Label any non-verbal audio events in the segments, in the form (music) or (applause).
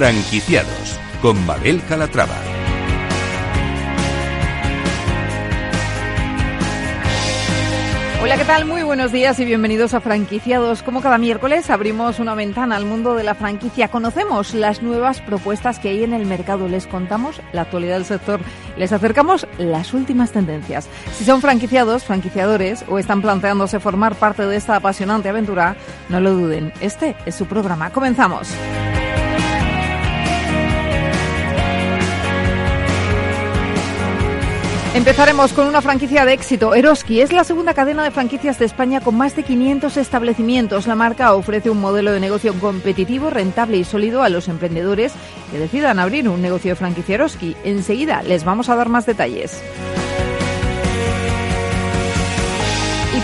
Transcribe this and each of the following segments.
Franquiciados con Mabel Calatrava. Hola, ¿qué tal? Muy buenos días y bienvenidos a Franquiciados. Como cada miércoles abrimos una ventana al mundo de la franquicia. Conocemos las nuevas propuestas que hay en el mercado. Les contamos la actualidad del sector. Les acercamos las últimas tendencias. Si son franquiciados, franquiciadores o están planteándose formar parte de esta apasionante aventura, no lo duden. Este es su programa. Comenzamos. Empezaremos con una franquicia de éxito. Eroski es la segunda cadena de franquicias de España con más de 500 establecimientos. La marca ofrece un modelo de negocio competitivo, rentable y sólido a los emprendedores que decidan abrir un negocio de franquicia Eroski. Enseguida les vamos a dar más detalles.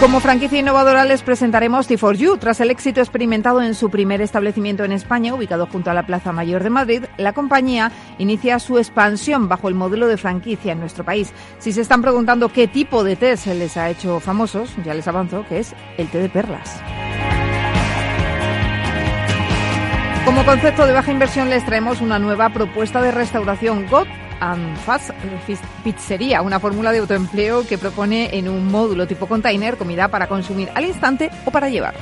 Como franquicia innovadora les presentaremos T4U. Tras el éxito experimentado en su primer establecimiento en España, ubicado junto a la Plaza Mayor de Madrid, la compañía inicia su expansión bajo el modelo de franquicia en nuestro país. Si se están preguntando qué tipo de té se les ha hecho famosos, ya les avanzo que es el té de perlas. Como concepto de baja inversión les traemos una nueva propuesta de restauración GOT and Fast Pizzería, una fórmula de autoempleo que propone en un módulo tipo container comida para consumir al instante o para llevar.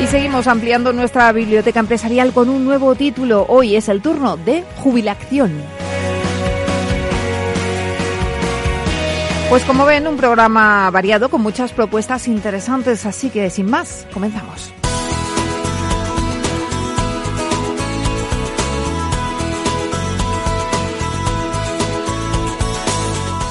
Y seguimos ampliando nuestra biblioteca empresarial con un nuevo título. Hoy es el turno de jubilación. Pues como ven, un programa variado con muchas propuestas interesantes, así que sin más, comenzamos.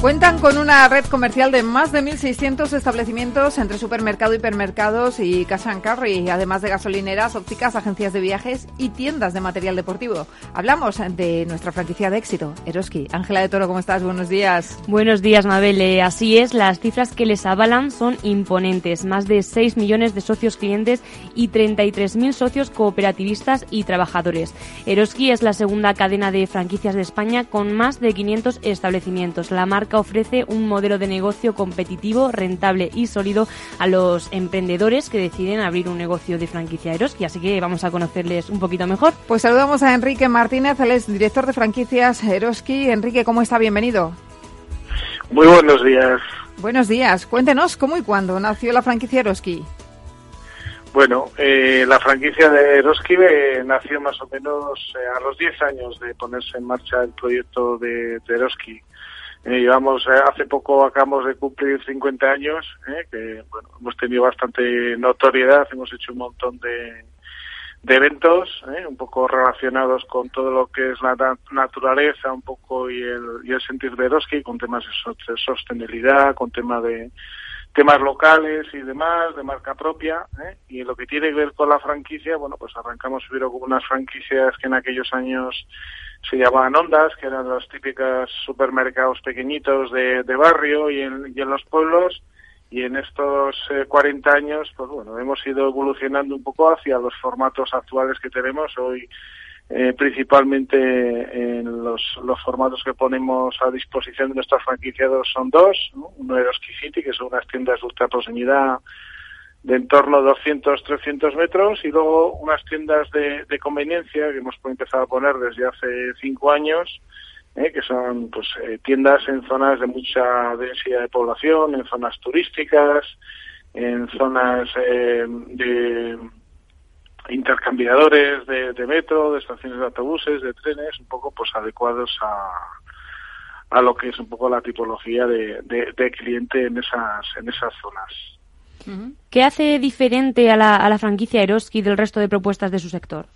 Cuentan con una red comercial de más de 1.600 establecimientos entre supermercado, hipermercados y cash and carry, además de gasolineras, ópticas, agencias de viajes y tiendas de material deportivo. Hablamos de nuestra franquicia de éxito, Eroski. Ángela de Toro, ¿cómo estás? Buenos días. Buenos días, Mabel. Así es, las cifras que les avalan son imponentes. Más de 6 millones de socios clientes y 33.000 socios cooperativistas y trabajadores. Eroski es la segunda cadena de franquicias de España con más de 500 establecimientos. La marca ofrece un modelo de negocio competitivo, rentable y sólido a los emprendedores que deciden abrir un negocio de franquicia Eroski. Así que vamos a conocerles un poquito mejor. Pues saludamos a Enrique Martínez, él es director de franquicias Eroski. Enrique, ¿cómo está? Bienvenido. Muy buenos días. Buenos días. Cuéntenos cómo y cuándo nació la franquicia Eroski. Bueno, eh, la franquicia de Eroski eh, nació más o menos eh, a los 10 años de ponerse en marcha el proyecto de, de Eroski. Eh, llevamos, eh, hace poco acabamos de cumplir 50 años, eh, que bueno, hemos tenido bastante notoriedad, hemos hecho un montón de, de eventos, un poco relacionados con todo lo que es la naturaleza, un poco y el, y el sentir de Eroski, con temas de sostenibilidad, con temas de temas locales y demás, de marca propia, y lo que tiene que ver con la franquicia, bueno, pues arrancamos con unas franquicias que en aquellos años se llamaban ondas, que eran los típicos supermercados pequeñitos de, de barrio y en, y en, los pueblos. Y en estos eh, 40 años, pues bueno, hemos ido evolucionando un poco hacia los formatos actuales que tenemos hoy. Eh, principalmente en los, los formatos que ponemos a disposición de nuestros franquiciados son dos, ¿no? uno de los City, que son unas tiendas de ultra proximidad de en torno a 200, 300 metros y luego unas tiendas de, de conveniencia que hemos empezado a poner desde hace cinco años, eh, que son pues eh, tiendas en zonas de mucha densidad de población, en zonas turísticas, en zonas eh, de intercambiadores de, de, metro, de estaciones de autobuses, de trenes, un poco pues adecuados a, a lo que es un poco la tipología de, de, de cliente en esas en esas zonas. ¿Qué hace diferente a la, a la franquicia Eroski del resto de propuestas de su sector?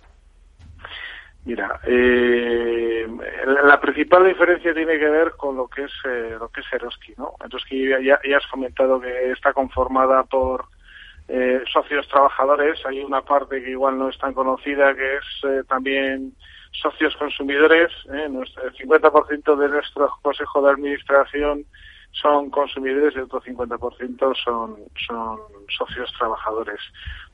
Mira, eh, la principal diferencia tiene que ver con lo que es eh, lo que es Eroski, ¿no? Eroski ya, ya has comentado que está conformada por eh, socios trabajadores. Hay una parte que igual no es tan conocida que es eh, también socios consumidores. ¿eh? El 50% de nuestro consejo de administración son consumidores y otro 50% son, son socios trabajadores.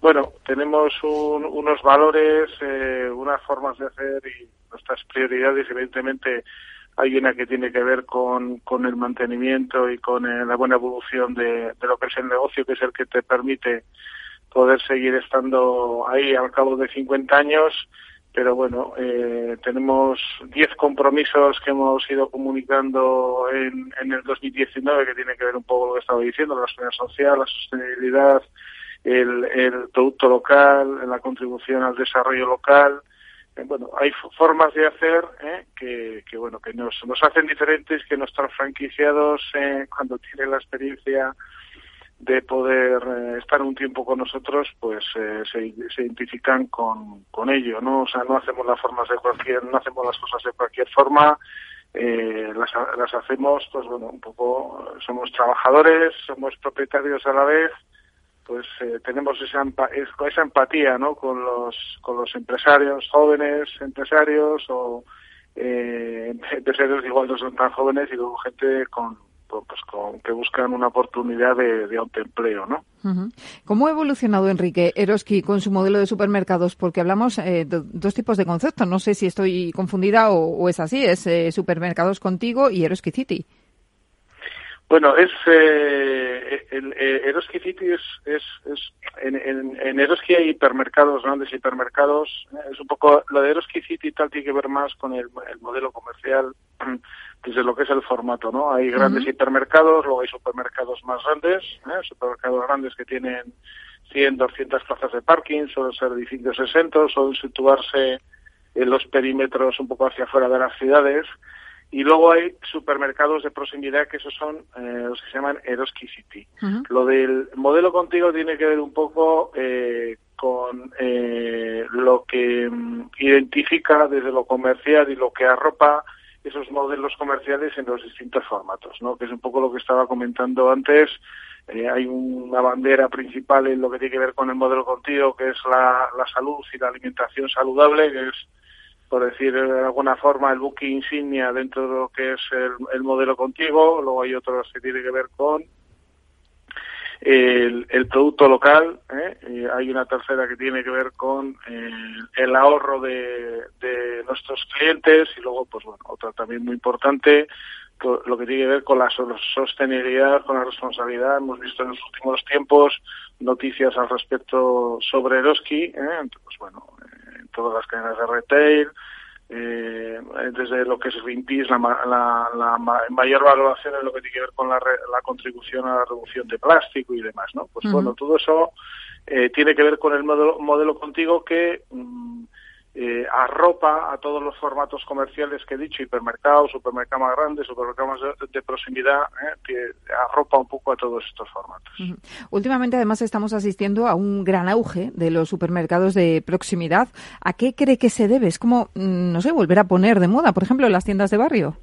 Bueno, tenemos un, unos valores, eh, unas formas de hacer y, nuestras prioridades, evidentemente, hay una que tiene que ver con, con el mantenimiento y con eh, la buena evolución de, de, lo que es el negocio, que es el que te permite poder seguir estando ahí al cabo de 50 años. Pero bueno, eh, tenemos 10 compromisos que hemos ido comunicando en, en el 2019 que tiene que ver un poco con lo que estaba diciendo, la seguridad social, la sostenibilidad, el, el producto local, la contribución al desarrollo local, eh, bueno, hay formas de hacer eh, que, que, bueno, que nos, nos hacen diferentes que nuestros franquiciados eh, cuando tienen la experiencia de poder eh, estar un tiempo con nosotros, pues eh, se, se, identifican con, con ello, ¿no? O sea, no hacemos las formas de cualquier, no hacemos las cosas de cualquier forma, eh, las, las hacemos, pues bueno, un poco, somos trabajadores, somos propietarios a la vez, pues eh, tenemos esa, esa empatía ¿no? con los con los empresarios jóvenes empresarios o eh, (laughs) empresarios igual no son tan jóvenes y luego gente con pues con que buscan una oportunidad de, de autoempleo, ¿no? ¿Cómo ha evolucionado Enrique Eroski con su modelo de supermercados? Porque hablamos eh, de dos tipos de conceptos. No sé si estoy confundida o, o es así. Es eh, supermercados contigo y Eroski City. Bueno, es eh, el, el Eroski City es, es, es en, en, en, Eroski hay hipermercados, grandes hipermercados. Es un poco lo de Eroski City y tal tiene que ver más con el, el modelo comercial (clears throat) desde lo que es el formato, ¿no? Hay grandes uh -huh. hipermercados, luego hay supermercados más grandes, ¿eh? supermercados grandes que tienen 100, 200 plazas de parking, suelen ser edificios exentos, suelen situarse en los perímetros un poco hacia afuera de las ciudades. Y luego hay supermercados de proximidad que esos son eh, los que se llaman Eroski City. Uh -huh. Lo del modelo contigo tiene que ver un poco eh, con eh, lo que um, identifica desde lo comercial y lo que arropa esos modelos comerciales en los distintos formatos, ¿no? Que es un poco lo que estaba comentando antes. Eh, hay una bandera principal en lo que tiene que ver con el modelo contigo, que es la, la salud y la alimentación saludable, que es por decir de alguna forma, el buque insignia dentro de lo que es el, el modelo contigo. Luego hay otros que tienen que ver con el, producto local. ¿eh? hay una tercera que tiene que ver con eh, el ahorro de, nuestros clientes. Y luego, pues bueno, otra también muy importante, lo que tiene que ver con la sostenibilidad, con la responsabilidad. Hemos visto en los últimos tiempos noticias al respecto sobre Eroski. ¿eh? Pues bueno, todas las cadenas de retail, eh, desde lo que es Greenpeace, la, la, la, mayor valoración en lo que tiene que ver con la, la, contribución a la reducción de plástico y demás, ¿no? Pues uh -huh. bueno, todo eso eh, tiene que ver con el modelo, modelo contigo que mm, eh, arropa a todos los formatos comerciales que he dicho, hipermercados, supermercados más grandes, supermercados de, de proximidad, ¿eh? que arropa un poco a todos estos formatos. Uh -huh. Últimamente, además, estamos asistiendo a un gran auge de los supermercados de proximidad. ¿A qué cree que se debe? Es como, mm, no sé, volver a poner de moda, por ejemplo, las tiendas de barrio.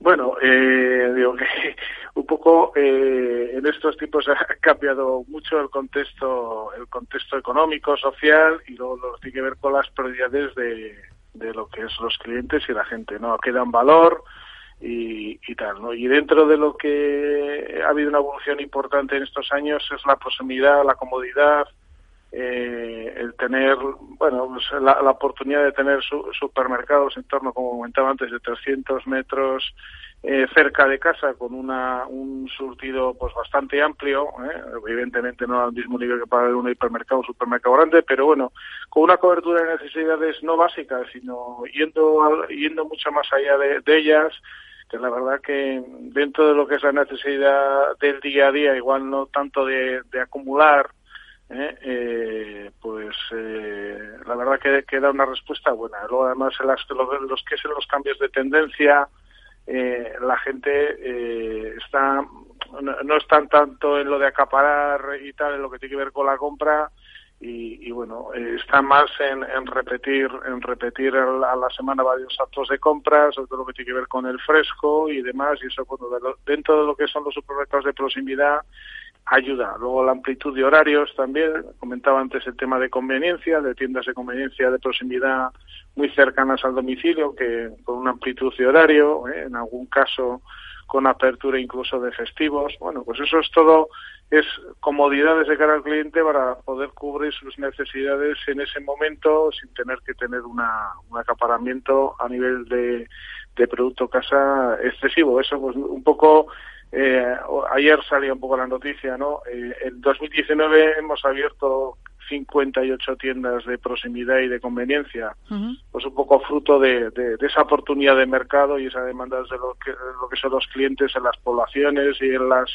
Bueno, eh, digo que (laughs) un poco eh, en estos tiempos (laughs) ha cambiado mucho el contexto, el contexto económico, social y luego lo que tiene que ver con las prioridades de, de lo que es los clientes y la gente, ¿no? Quedan valor y, y tal, ¿no? Y dentro de lo que ha habido una evolución importante en estos años es la proximidad, la comodidad, eh, el tener, bueno, pues la, la, oportunidad de tener su, supermercados en torno, como comentaba antes, de 300 metros eh, cerca de casa con una, un surtido pues bastante amplio, ¿eh? evidentemente no al mismo nivel que para un hipermercado o supermercado grande, pero bueno, con una cobertura de necesidades no básicas, sino yendo, al, yendo mucho más allá de, de ellas, que la verdad que dentro de lo que es la necesidad del día a día, igual no tanto de, de acumular, ¿eh? Eh, pues eh, la verdad que, que, da una respuesta buena. Luego además en las, los, los que son los cambios de tendencia, eh, la gente está no, no están tanto en lo de acaparar y tal, en lo que tiene que ver con la compra, y, y, bueno, eh, está más en, en, repetir en repetir a la semana varios actos de compras, sobre todo lo que tiene que ver con el fresco y demás, y eso bueno, dentro de lo que son los supermercados de proximidad ayuda. Luego la amplitud de horarios también, comentaba antes el tema de conveniencia, de tiendas de conveniencia de proximidad muy cercanas al domicilio, que con una amplitud de horario, ¿eh? en algún caso con apertura incluso de festivos. Bueno, pues eso es todo, es comodidades de cara al cliente para poder cubrir sus necesidades en ese momento sin tener que tener una, un acaparamiento a nivel de, de producto casa excesivo. Eso pues un poco eh, ayer salía un poco la noticia, ¿no? Eh, en 2019 hemos abierto 58 tiendas de proximidad y de conveniencia, pues un poco fruto de, esa oportunidad de mercado y esa demanda de lo que, lo que son los clientes en las poblaciones y en las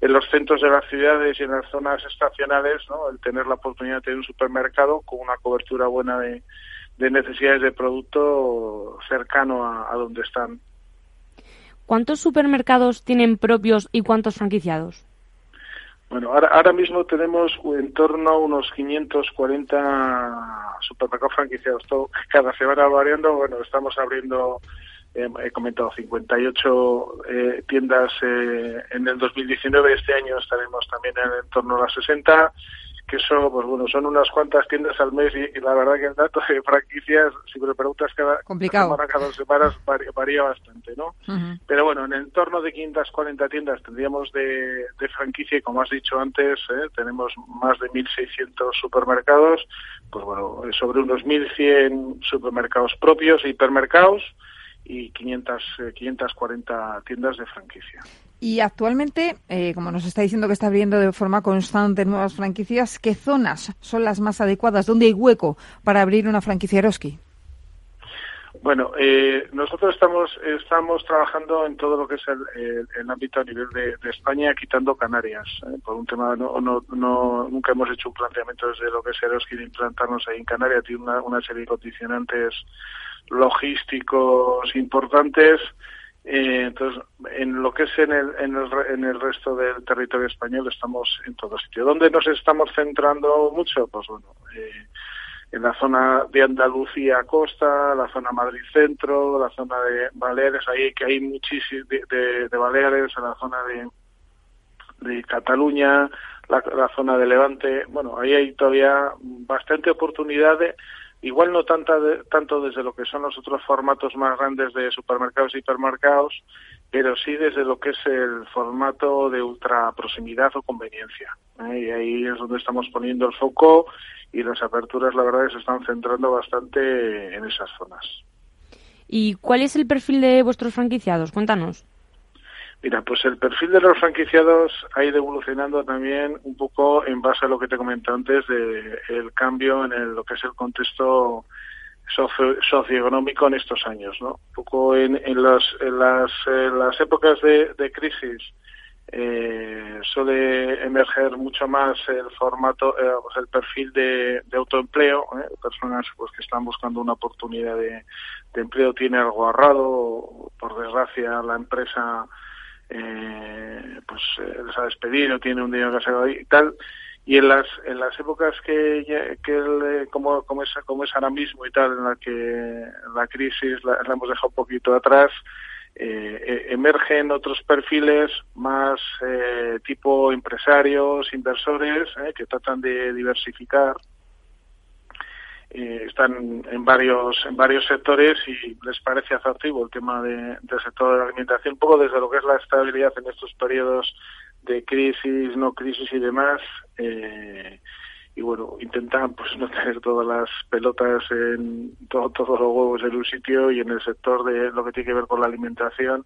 en los centros de las ciudades y en las zonas estacionales, ¿no? el tener la oportunidad de tener un supermercado con una cobertura buena de, necesidades de producto cercano a donde están. ¿Cuántos supermercados tienen propios y cuántos franquiciados? Bueno, ahora, ahora mismo tenemos en torno a unos 540 supermercados franquiciados. Todo, cada semana variando. Bueno, estamos abriendo, eh, he comentado, 58 eh, tiendas eh, en el 2019. Este año estaremos también en, torno a las 60 que eso, pues bueno, son unas cuantas tiendas al mes y, la verdad que el dato de franquicias, si me lo preguntas cada, semana, cada dos semanas, varía, bastante, ¿no? Pero bueno, en el entorno de 540 tiendas tendríamos de, de franquicia y como has dicho antes, ¿eh? tenemos más de 1.600 supermercados, pues bueno, sobre unos 1.100 supermercados propios, hipermercados, y 500, 540 eh, tiendas de franquicia. Y actualmente, eh, como nos está diciendo que está abriendo de forma constante nuevas franquicias, ¿qué zonas son las más adecuadas? ¿Dónde hay hueco para abrir una franquicia Eroski? Bueno, eh, nosotros estamos estamos trabajando en todo lo que es el, ámbito a nivel de, España, quitando Canarias. por un tema, no, no, nunca hemos hecho un planteamiento desde lo que es Eroski de implantarnos ahí en Canarias. Tiene una serie de condicionantes logísticos importantes. Eh, entonces, en lo que es en el, en, el, en el resto del territorio español estamos en todo sitio. ¿Dónde nos estamos centrando mucho? Pues bueno, eh, en la zona de Andalucía costa, la zona Madrid centro, la zona de Baleares, ahí que hay muchísimos de, de, Baleares, en la zona de, de Cataluña, la, la, zona de Levante. Bueno, ahí hay todavía bastante oportunidades igual no tanta tanto desde lo que son los otros formatos más grandes de supermercados y hipermercados, pero sí desde lo que es el formato de ultra proximidad o conveniencia. Y ahí es donde estamos poniendo el foco y las aperturas, la verdad, que se están centrando bastante en esas zonas. ¿Y cuál es el perfil de vuestros franquiciados? Cuéntanos. Mira, pues el perfil de los franquiciados ha ido evolucionando también un poco en base a lo que te comenté antes de el cambio en lo que es el contexto socioeconómico en estos años, ¿no? Un poco en, en, las, en las, épocas de, crisis eh, suele emerger mucho más el formato, eh, pues el perfil de, autoempleo, ¿eh? personas pues que están buscando una oportunidad de, de empleo tiene algo ahorrado, por desgracia la empresa eh, pues eh, les ha despedido, tiene un dinero que ha y tal. Y en las, en las épocas que, que eh, como, como, es, como es ahora mismo y tal, en la que la crisis la, hemos dejado un poquito atrás, eh, eh emergen otros perfiles más eh, tipo empresarios, inversores, que tratan de diversificar eh, están en varios en varios sectores y les parece atractivo el tema de, del sector de la alimentación, un poco desde lo que es la estabilidad en estos periodos de crisis, no crisis y demás. Eh, y bueno, intentan pues no tener todas las pelotas en todo, todos los huevos en un sitio y en el sector de lo que tiene que ver con la alimentación,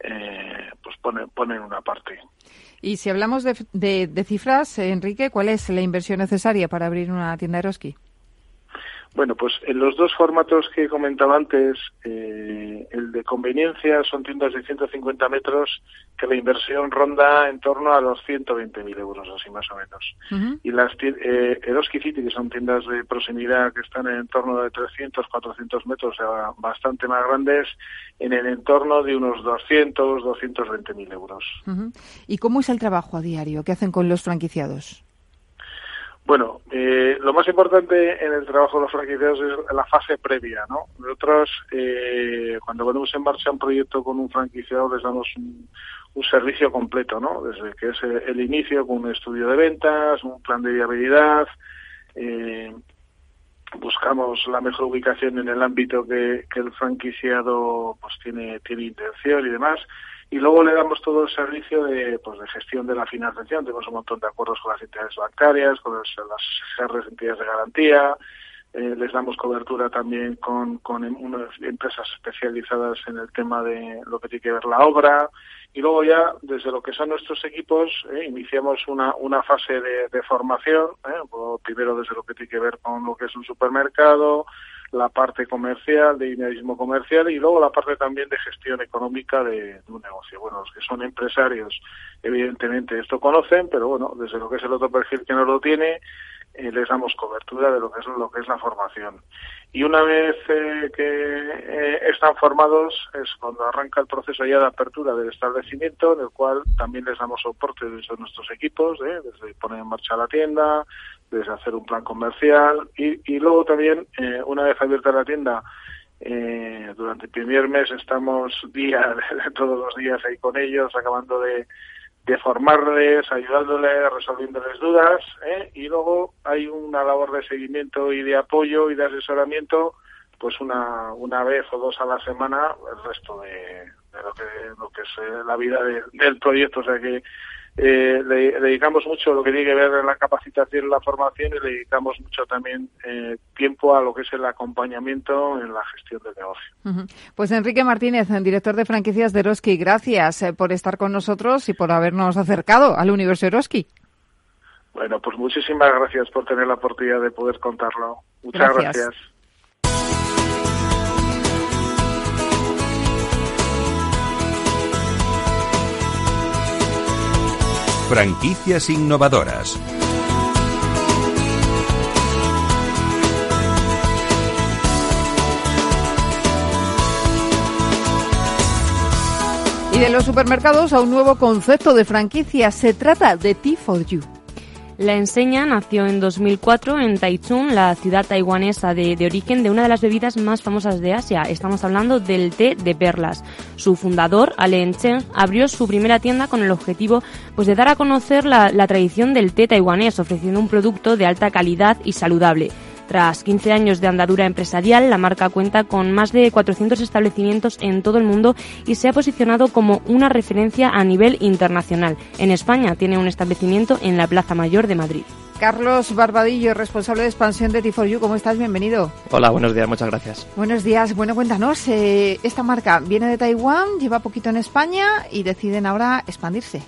eh, pues ponen, ponen una parte. Y si hablamos de, de, de, cifras, Enrique, ¿cuál es la inversión necesaria para abrir una tienda Eroski? Bueno, pues en los dos formatos que comentaba antes, eh, el de conveniencia son tiendas de 150 metros que la inversión ronda en torno a los 120.000 euros, así más o menos. Y las eh, Eroski City, que son tiendas de proximidad que están en torno de 300, 400 metros, o sea, bastante más grandes, en el entorno de unos 200, 220.000 euros. ¿Y cómo es el trabajo a diario? ¿Qué hacen con los franquiciados? Bueno, eh, lo más importante en el trabajo de los franquiciados es la fase previa, ¿no? Nosotros, eh, cuando ponemos en marcha un proyecto con un franquiciado, les damos un, servicio completo, ¿no? Desde que es el inicio con un estudio de ventas, un plan de viabilidad, eh, buscamos la mejor ubicación en el ámbito que, que el franquiciado pues tiene tiene intención y demás y luego le damos todo el servicio de, pues, de gestión de la financiación. Tenemos un montón de acuerdos con las entidades bancarias, con las, las entidades de garantía, eh, les damos cobertura también con, con em, unas empresas especializadas en el tema de lo que tiene que ver la obra. Y luego ya, desde lo que son nuestros equipos, eh, iniciamos una, una fase de, de formación, eh, primero desde lo que tiene que ver con lo que es un supermercado, la parte comercial, de dinamismo comercial y luego la parte también de gestión económica de, un negocio. Bueno, los que son empresarios, evidentemente esto conocen, pero bueno, desde lo que es el otro perfil que no lo tiene, eh, les damos cobertura de lo que es lo que es la formación. Y una vez eh, que eh, están formados es cuando arranca el proceso ya de apertura del establecimiento, en el cual también les damos soporte desde nuestros equipos, desde poner en marcha la tienda, desde hacer un plan comercial y, y luego también, eh, una vez abierta la tienda, eh, durante el primer mes estamos (laughs) día, todos los días ahí con ellos, acabando de, formarles, ayudándoles, resolviéndoles dudas, ¿eh? y luego hay una labor de seguimiento y de apoyo y de asesoramiento, pues una, una vez o dos a la semana, el resto de, de lo que lo que es eh, la vida del proyecto, o sea que eh, le, dedicamos mucho lo que tiene que ver en la capacitación y la formación y le dedicamos mucho también eh, tiempo a lo que es el acompañamiento en la gestión del negocio. Pues Enrique Martínez, director de franquicias de Eroski, gracias eh, por estar con nosotros y por habernos acercado al universo Eroski. Bueno, pues muchísimas gracias por tener la oportunidad de poder contarlo. Muchas gracias. Franquicias innovadoras. Y de los supermercados a un nuevo concepto de franquicia. Se trata de Tea for You. La enseña nació en 2004 en Taichung, la ciudad taiwanesa de, origen de una de las bebidas más famosas de Asia. Estamos hablando del té de perlas. Su fundador, Alen Chen, abrió su primera tienda con el objetivo pues, de dar a conocer la, la tradición del té taiwanés, ofreciendo un producto de alta calidad y saludable. Tras 15 años de andadura empresarial, la marca cuenta con más de 400 establecimientos en todo el mundo y se ha posicionado como una referencia a nivel internacional. En España tiene un establecimiento en la Plaza Mayor de Madrid. Carlos Barbadillo, responsable de expansión de T4U, ¿cómo estás? Bienvenido. Hola, buenos días, muchas gracias. Buenos días. Bueno, cuéntanos, eh, esta marca viene de Taiwán, lleva poquito en España y deciden ahora expandirse.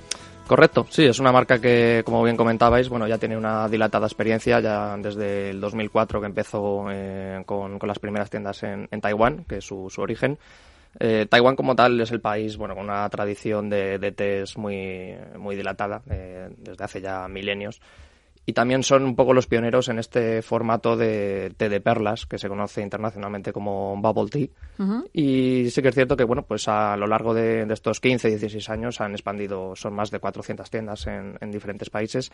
Correcto, sí, es una marca que, como bien comentabais, bueno, ya tiene una dilatada experiencia, ya desde el 2004 que empezó eh, con, las primeras tiendas en, Taiwán, que es su, origen. Eh, Taiwán como tal es el país, bueno, con una tradición de, de muy, muy dilatada, eh, desde hace ya milenios y también son un poco los pioneros en este formato de té de perlas que se conoce internacionalmente como bubble tea. Y sí que es cierto que bueno pues a lo largo de, estos 15 16 años han expandido son más de 400 tiendas en, diferentes países.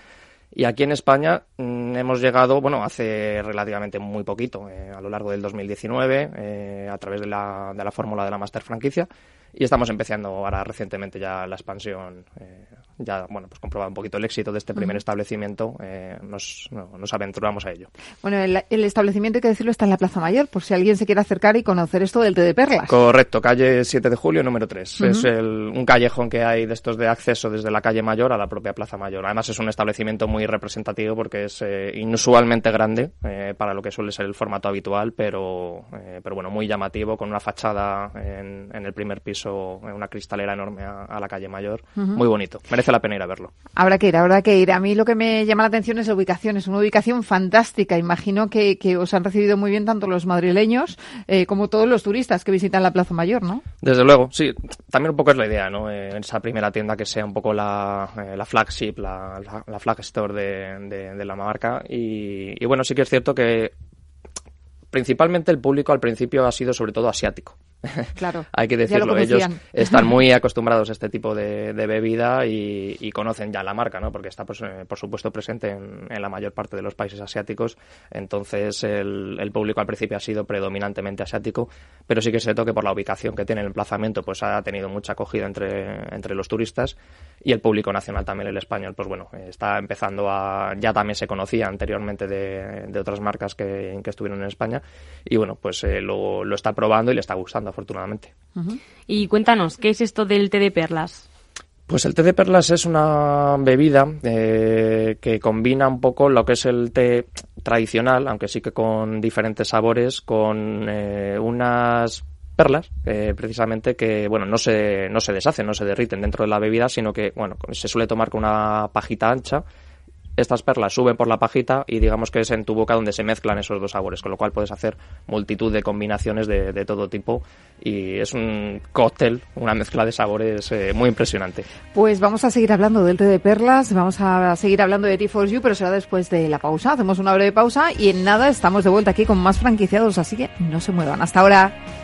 Y aquí en España mm, hemos llegado bueno hace relativamente muy poquito eh, a lo largo del 2019 eh, a través de la, de la fórmula de la master franquicia. Y estamos empezando ahora recientemente ya la expansión eh, ya, bueno, pues comprobar un poquito el éxito de este primer establecimiento, eh, nos, nos, aventuramos a ello. Bueno, el, establecimiento, hay que decirlo, está en la Plaza Mayor, por si alguien se quiere acercar y conocer esto del té de perlas. Correcto, calle 7 de julio, número 3. Es el, un callejón que hay de estos de acceso desde la calle Mayor a la propia Plaza Mayor. Además, es un establecimiento muy representativo porque es eh, inusualmente grande eh, para lo que suele ser el formato habitual, pero, pero bueno, muy llamativo, con una fachada en, en el primer piso, una cristalera enorme a, la calle Mayor. Muy bonito la pena ir a verlo. Habrá que ir, habrá que ir. A mí lo que me llama la atención es la ubicación. Es una ubicación fantástica. Imagino que, os han recibido muy bien tanto los madrileños eh, como todos los turistas que visitan la Plaza Mayor, ¿no? Desde luego, sí. También un poco es la idea, ¿no? Eh, en esa primera tienda que sea un poco la, eh, la flagship, la, la, flag store de, de, la marca. Y, y bueno, sí que es cierto que principalmente el público al principio ha sido sobre todo asiático. (laughs) Claro. Hay que decirlo. Ellos están muy (laughs) acostumbrados a este tipo de, bebida y, conocen ya la marca, ¿no? Porque está, pues, eh, por supuesto, presente en, la mayor parte de los países asiáticos. Entonces, el, público al principio ha sido predominantemente asiático, pero sí que es cierto que por la ubicación que tiene el emplazamiento, pues ha tenido mucha acogida entre, entre los turistas. Y el público nacional también, el español, pues bueno, está empezando a, ya también se conocía anteriormente de, de otras marcas que, que, estuvieron en España y bueno, pues eh, lo, lo, está probando y le está gustando afortunadamente. Uh -huh. Y cuéntanos, ¿qué es esto del té de perlas? Pues el té de perlas es una bebida eh, que combina un poco lo que es el té tradicional, aunque sí que con diferentes sabores, con eh, unas perlas, eh, precisamente que bueno no se no se deshacen, no se derriten dentro de la bebida, sino que bueno se suele tomar con una pajita ancha estas perlas suben por la pajita y digamos que es en tu boca donde se mezclan esos dos sabores, con lo cual puedes hacer multitud de combinaciones de, todo tipo y es un cóctel, una mezcla de sabores eh, muy impresionante. Pues vamos a seguir hablando del té de perlas, vamos a seguir hablando de T4U, pero será después de la pausa. Hacemos una breve pausa y en nada estamos de vuelta aquí con más franquiciados, así que no se muevan. Hasta ahora.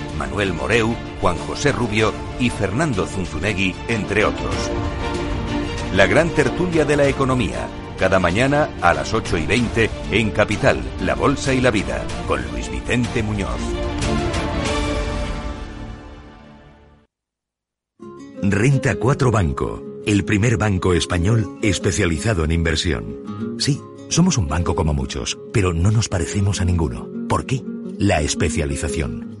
Manuel Moreu, Juan José Rubio y Fernando Zunzunegui, entre otros. La gran tertulia de la economía, cada mañana a las 8 y 20 en Capital, La Bolsa y la Vida, con Luis Vicente Muñoz. Renta 4 Banco, el primer banco español especializado en inversión. Sí, somos un banco como muchos, pero no nos parecemos a ninguno. ¿Por qué? La especialización.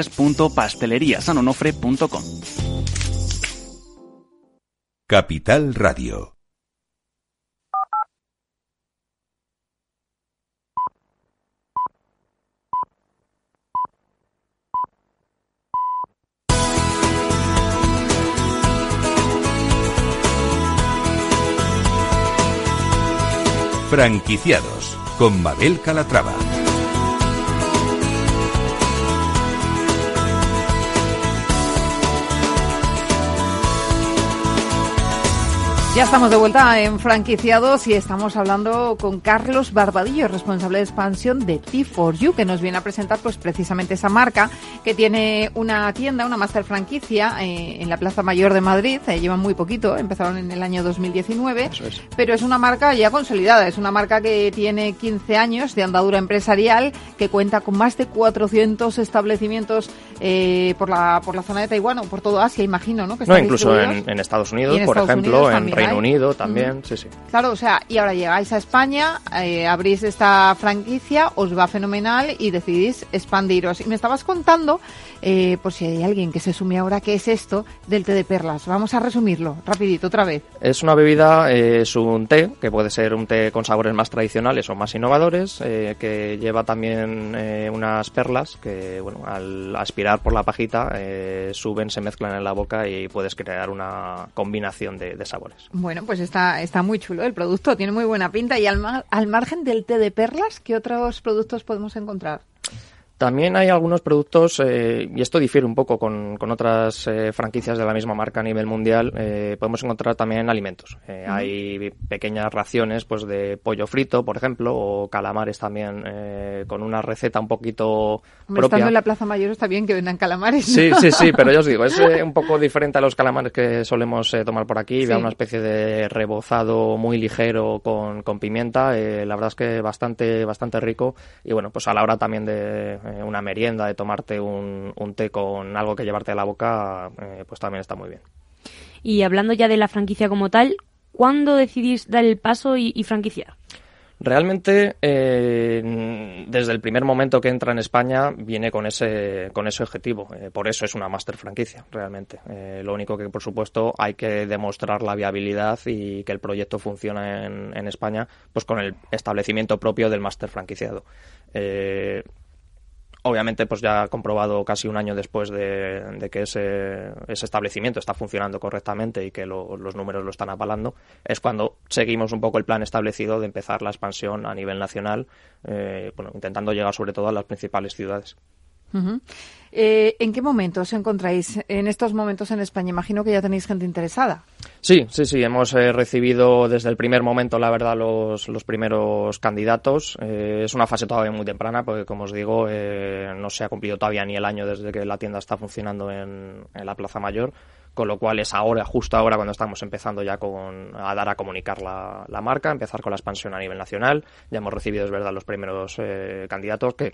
www.pasteleriasanonofre.com. Capital Radio. Franquiciados con Mabel Calatrava. Ya estamos de vuelta en franquiciados y estamos hablando con Carlos Barbadillo, responsable de expansión de T4U, que nos viene a presentar pues precisamente esa marca que tiene una tienda, una master franquicia eh, en la Plaza Mayor de Madrid. Eh, llevan muy poquito, empezaron en el año 2019, pero es una marca ya consolidada, es una marca que tiene 15 años de andadura empresarial, que cuenta con más de 400 establecimientos eh, por la por la zona de Taiwán o por todo Asia, imagino, ¿no? Que no, incluso en, Estados Unidos, por ejemplo, en Reino Unido también, sí, sí. Claro, o sea, y ahora llegáis a España, eh, abrís esta franquicia, os va fenomenal y decidís expandiros. Y me estabas contando, eh, por si hay alguien que se sume ahora, qué es esto del té de perlas. Vamos a resumirlo rapidito otra vez. Es una bebida, eh, es un té, que puede ser un té con sabores más tradicionales o más innovadores, eh, que lleva también unas perlas que, bueno, al aspirar por la pajita, suben, se mezclan en la boca y puedes crear una combinación de, de sabores. Bueno, pues está, está muy chulo el producto, tiene muy buena pinta. Y al, al margen del té de perlas, ¿qué otros productos podemos encontrar? También hay algunos productos, eh, y esto difiere un poco con, con otras eh, franquicias de la misma marca a nivel mundial, eh, podemos encontrar también alimentos. Hay pequeñas raciones pues de pollo frito, por ejemplo, o calamares también con una receta un poquito Hombre, Estando en la Plaza Mayor está bien que vendan calamares. Sí, sí, sí, pero yo os digo, es (laughs) un poco diferente a los calamares que solemos tomar por aquí. Sí. una especie de rebozado muy ligero con, con pimienta. la verdad es que bastante, bastante rico. Y bueno, pues a la hora también de eh, una merienda, de tomarte un, un, té con algo que llevarte a la boca, eh, pues también está muy bien. Y hablando ya de la franquicia como tal, ¿cuándo decidís dar el paso y, y franquiciar? Realmente, eh, desde el primer momento que entra en España, viene con ese, con ese objetivo. Eh, por eso es una máster franquicia, realmente. Eh, lo único que, por supuesto, hay que demostrar la viabilidad y que el proyecto funciona en, en España, pues con el establecimiento propio del máster franquiciado. Obviamente, pues ya comprobado casi un año después de, que ese, ese, establecimiento está funcionando correctamente y que lo, los números lo están apalando, es cuando seguimos un poco el plan establecido de empezar la expansión a nivel nacional, eh, bueno, intentando llegar sobre todo a las principales ciudades. Eh, ¿En qué momento os encontráis en estos momentos en España? Imagino que ya tenéis gente interesada. Sí, sí, sí. Hemos eh, recibido desde el primer momento, la verdad, los, los primeros candidatos. Eh, es una fase todavía muy temprana porque, como os digo, eh, no se ha cumplido todavía ni el año desde que la tienda está funcionando en la Plaza Mayor con lo cual es ahora, justo ahora, cuando estamos empezando ya con, a dar a comunicar la, la, marca, empezar con la expansión a nivel nacional. Ya hemos recibido, es verdad, los primeros eh, candidatos que,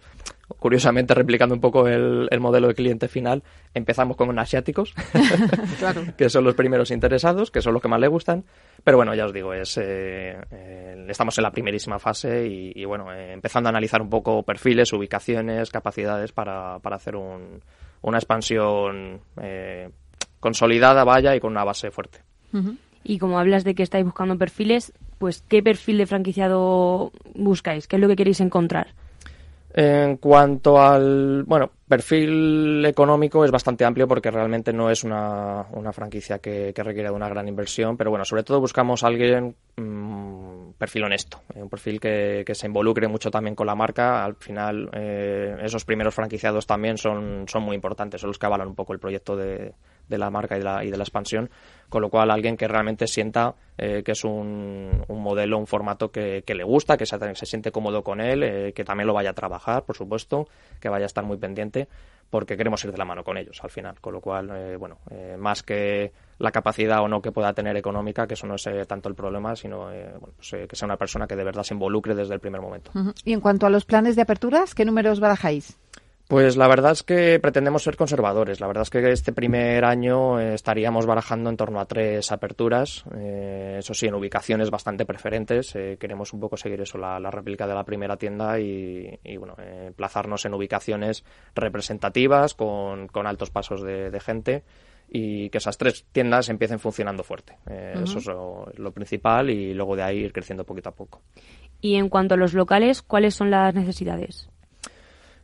curiosamente, replicando un poco el, el, modelo de cliente final, empezamos con asiáticos, (laughs) (laughs) claro. que son los primeros interesados, que son los que más le gustan. Pero bueno, ya os digo, es, eh, eh, estamos en la primerísima fase y, y bueno, eh, empezando a analizar un poco perfiles, ubicaciones, capacidades para, para hacer un, una expansión eh, consolidada, vaya, y con una base fuerte. Uh -huh. Y como hablas de que estáis buscando perfiles, pues ¿qué perfil de franquiciado buscáis? ¿Qué es lo que queréis encontrar? En cuanto al, bueno, perfil económico es bastante amplio porque realmente no es una, una franquicia que, que, requiere de una gran inversión, pero bueno, sobre todo buscamos a alguien mmm, perfil honesto, eh, un perfil que, que, se involucre mucho también con la marca. Al final, eh, esos primeros franquiciados también son, son muy importantes, son los que avalan un poco el proyecto de, de la marca y de la, y de la expansión, con lo cual alguien que realmente sienta eh, que es un, un, modelo, un formato que, le gusta, que se, se, siente cómodo con él, eh, que también lo vaya a trabajar, por supuesto, que vaya a estar muy pendiente, porque queremos ir de la mano con ellos al final, con lo cual, eh, bueno, más que la capacidad o no que pueda tener económica, que eso no es tanto el problema, sino bueno, pues, que sea una persona que de verdad se involucre desde el primer momento. Y en cuanto a los planes de aperturas, ¿qué números barajáis? Pues la verdad es que pretendemos ser conservadores. La verdad es que este primer año eh, estaríamos barajando en torno a tres aperturas. Eh, eso sí, en ubicaciones bastante preferentes. Eh, queremos un poco seguir eso, la, la, réplica de la primera tienda y, y bueno, emplazarnos en ubicaciones representativas con, con altos pasos de, de, gente y que esas tres tiendas empiecen funcionando fuerte. Uh -huh. Eso es lo, lo principal y luego de ahí ir creciendo poquito a poco. Y en cuanto a los locales, ¿cuáles son las necesidades?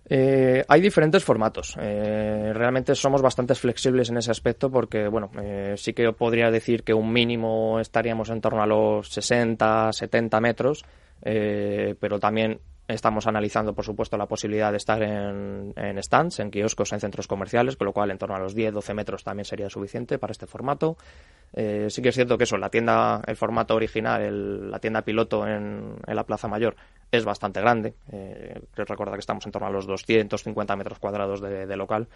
Eh, hay diferentes formatos. Eh, realmente somos bastante flexibles en ese aspecto porque, bueno, eh, sí que podría decir que un mínimo estaríamos en torno a los 60, 70 metros, eh, pero también Estamos analizando, por supuesto, la posibilidad de estar en, stands, en kioscos, en centros comerciales, con lo cual en torno a los 10-12 metros también sería suficiente para este formato. Eh, sí que es cierto que eso, la tienda, el formato original, la tienda piloto en, la Plaza Mayor es bastante grande. Eh, recordar que estamos en torno a los 250 metros cuadrados de local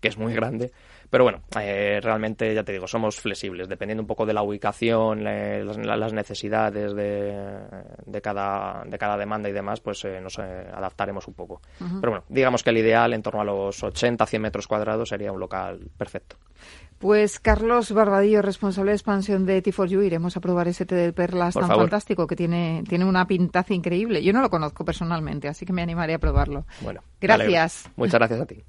que es muy grande. Pero bueno, eh, realmente ya te digo, somos flexibles, dependiendo un poco de la ubicación, las, necesidades de, de, cada, de cada demanda y demás, pues eh, nos eh, adaptaremos un poco. Pero bueno, digamos que el ideal en torno a los 80-100 metros cuadrados sería un local perfecto. Pues Carlos Barbadillo, responsable de expansión de T4U, iremos a probar ese té de perlas tan fantástico que tiene, tiene una pintaza increíble. Yo no lo conozco personalmente, así que me animaré a probarlo. Bueno, gracias. Muchas gracias a ti.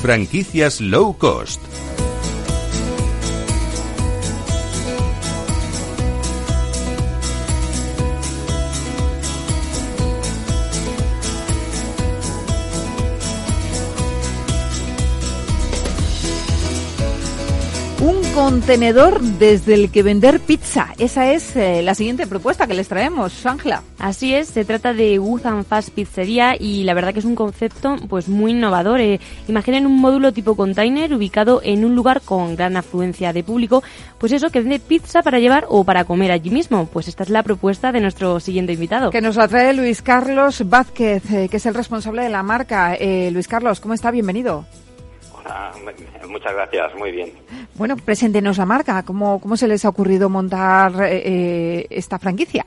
Franquicias low cost. Contenedor desde el que vender pizza. Esa es eh, la siguiente propuesta que les traemos, Ángela. Así es, se trata de Wuzan Fast Pizzería y la verdad que es un concepto pues muy innovador. Eh. Imaginen un módulo tipo container ubicado en un lugar con gran afluencia de público, pues eso, que vende pizza para llevar o para comer allí mismo. Pues esta es la propuesta de nuestro siguiente invitado. Que nos la trae Luis Carlos Vázquez, eh, que es el responsable de la marca. Luis Carlos, ¿cómo está? Bienvenido. Hola, muchas gracias, muy bien. Bueno, preséntenos la marca. ¿Cómo, cómo se les ha ocurrido montar eh, eh, esta franquicia?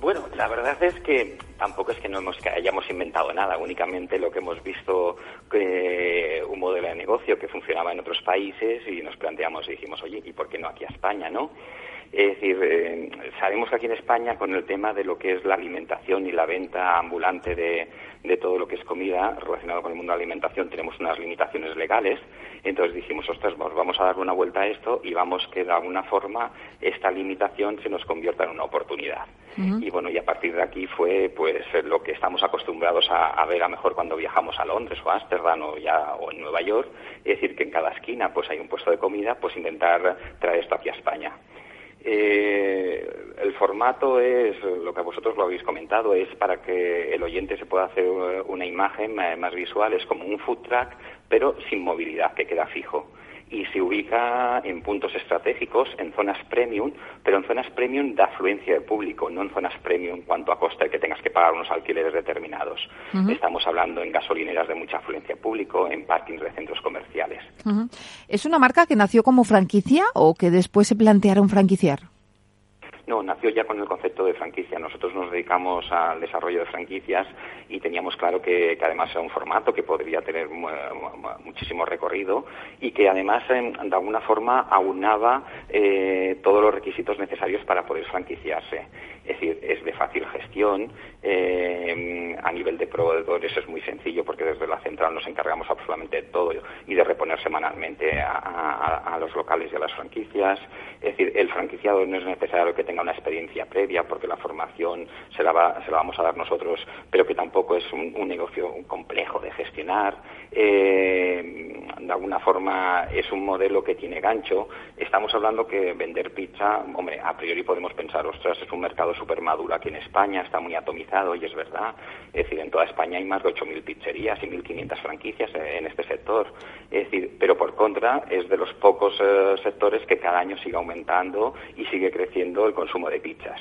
Bueno, la verdad es que tampoco es que no hemos, que hayamos inventado nada, únicamente lo que hemos visto que un modelo de negocio que funcionaba en otros países y nos planteamos y dijimos, oye, ¿y por qué no aquí a España, no? Es decir, eh, sabemos que aquí en España con el tema de lo que es la alimentación y la venta ambulante de, de todo lo que es comida relacionado con el mundo de la alimentación tenemos unas limitaciones legales. Entonces dijimos, ostras, vamos a darle una vuelta a esto y vamos que de alguna forma esta limitación se nos convierta en una oportunidad. Y bueno, y a partir de aquí fue pues lo que estamos acostumbrados a, ver a mejor cuando viajamos a Londres o a Ámsterdam o ya o en Nueva York, es decir, que en cada esquina pues hay un puesto de comida, pues intentar traer esto aquí a España. Eh, el formato es, lo que vosotros lo habéis comentado, es para que el oyente se pueda hacer una imagen más visual, es como un food track, pero sin movilidad, que queda fijo y se ubica en puntos estratégicos, en zonas premium, pero en zonas premium de afluencia de público, no en zonas premium en cuanto a coste que tengas que pagar unos alquileres determinados. Estamos hablando en gasolineras de mucha afluencia de público, en parkings de centros comerciales. ¿Es una marca que nació como franquicia o que después se plantearon franquiciar? No, nació ya con el concepto de franquicia. Nosotros nos dedicamos al desarrollo de franquicias y teníamos claro que, además era un formato que podría tener muchísimo recorrido y que además de alguna forma aunaba eh, todos los requisitos necesarios para poder franquiciarse. Es decir, es de fácil gestión, eh, a nivel de proveedores es muy sencillo porque desde la central nos encargamos absolutamente de todo y de reponer semanalmente a, los locales y a las franquicias. Es decir, el franquiciado no es necesario que tenga una experiencia previa porque la formación se la, se la vamos a dar nosotros, pero que tampoco es un, negocio complejo de gestionar. Eh, de alguna forma es un modelo que tiene gancho. Estamos hablando que vender pizza, hombre, a priori podemos pensar, ostras, es un mercado súper maduro aquí en España, está muy atomizado y es verdad. Es decir, en toda España hay más de 8.000 pizzerías y 1.500 franquicias en este sector. Es decir, pero por contra es de los pocos eh, sectores que cada año sigue aumentando y sigue creciendo el consumo de pizzas.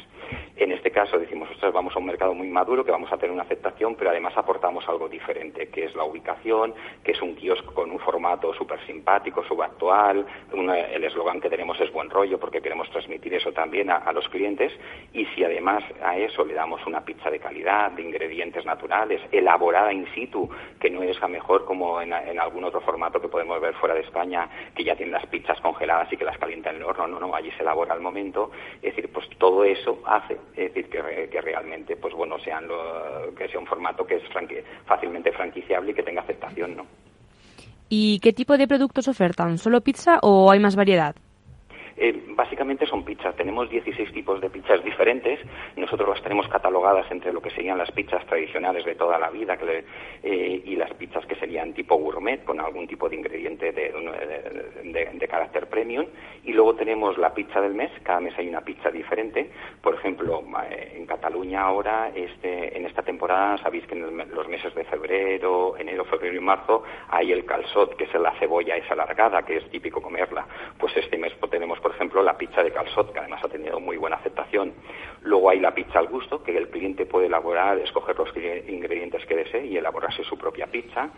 Caso decimos, ostras, vamos a un mercado muy maduro, que vamos a tener una aceptación, pero además aportamos algo diferente, que es la ubicación, que es un kiosco con un formato súper simpático, subactual. el eslogan que tenemos es buen rollo, porque queremos transmitir eso también a, los clientes. Y si además a eso le damos una pizza de calidad, de ingredientes naturales, elaborada in situ, que no es a mejor como en, algún otro formato que podemos ver fuera de España, que ya tienen las pizzas congeladas y que las calienta en el horno, no, no, allí se elabora al momento. Es decir, pues todo eso hace es decir, que, realmente, pues bueno, sean lo, que sea un formato que es fácilmente franquiciable y que tenga aceptación, ¿no? ¿Y qué tipo de productos ofertan? ¿Solo pizza o hay más variedad? Eh, básicamente son pizzas. Tenemos 16 tipos de pizzas diferentes. Nosotros las tenemos catalogadas entre lo que serían las pizzas tradicionales de toda la vida eh, y las pizzas que serían tipo gourmet, con algún tipo de ingrediente de, de, carácter premium. Y luego tenemos la pizza del mes. Cada mes hay una pizza diferente. Por ejemplo, eh, en Cataluña ahora, este, en esta temporada, sabéis que en los meses de febrero, enero, febrero y marzo, hay el calzot, que es la cebolla esa alargada, que es típico comerla. Pues este mes tenemos, por ejemplo, la pizza de calzot, que además ha tenido muy buena aceptación. Luego hay la pizza al gusto, que el cliente puede elaborar, escoger los ingredientes que desee y elaborarse su propia pizza.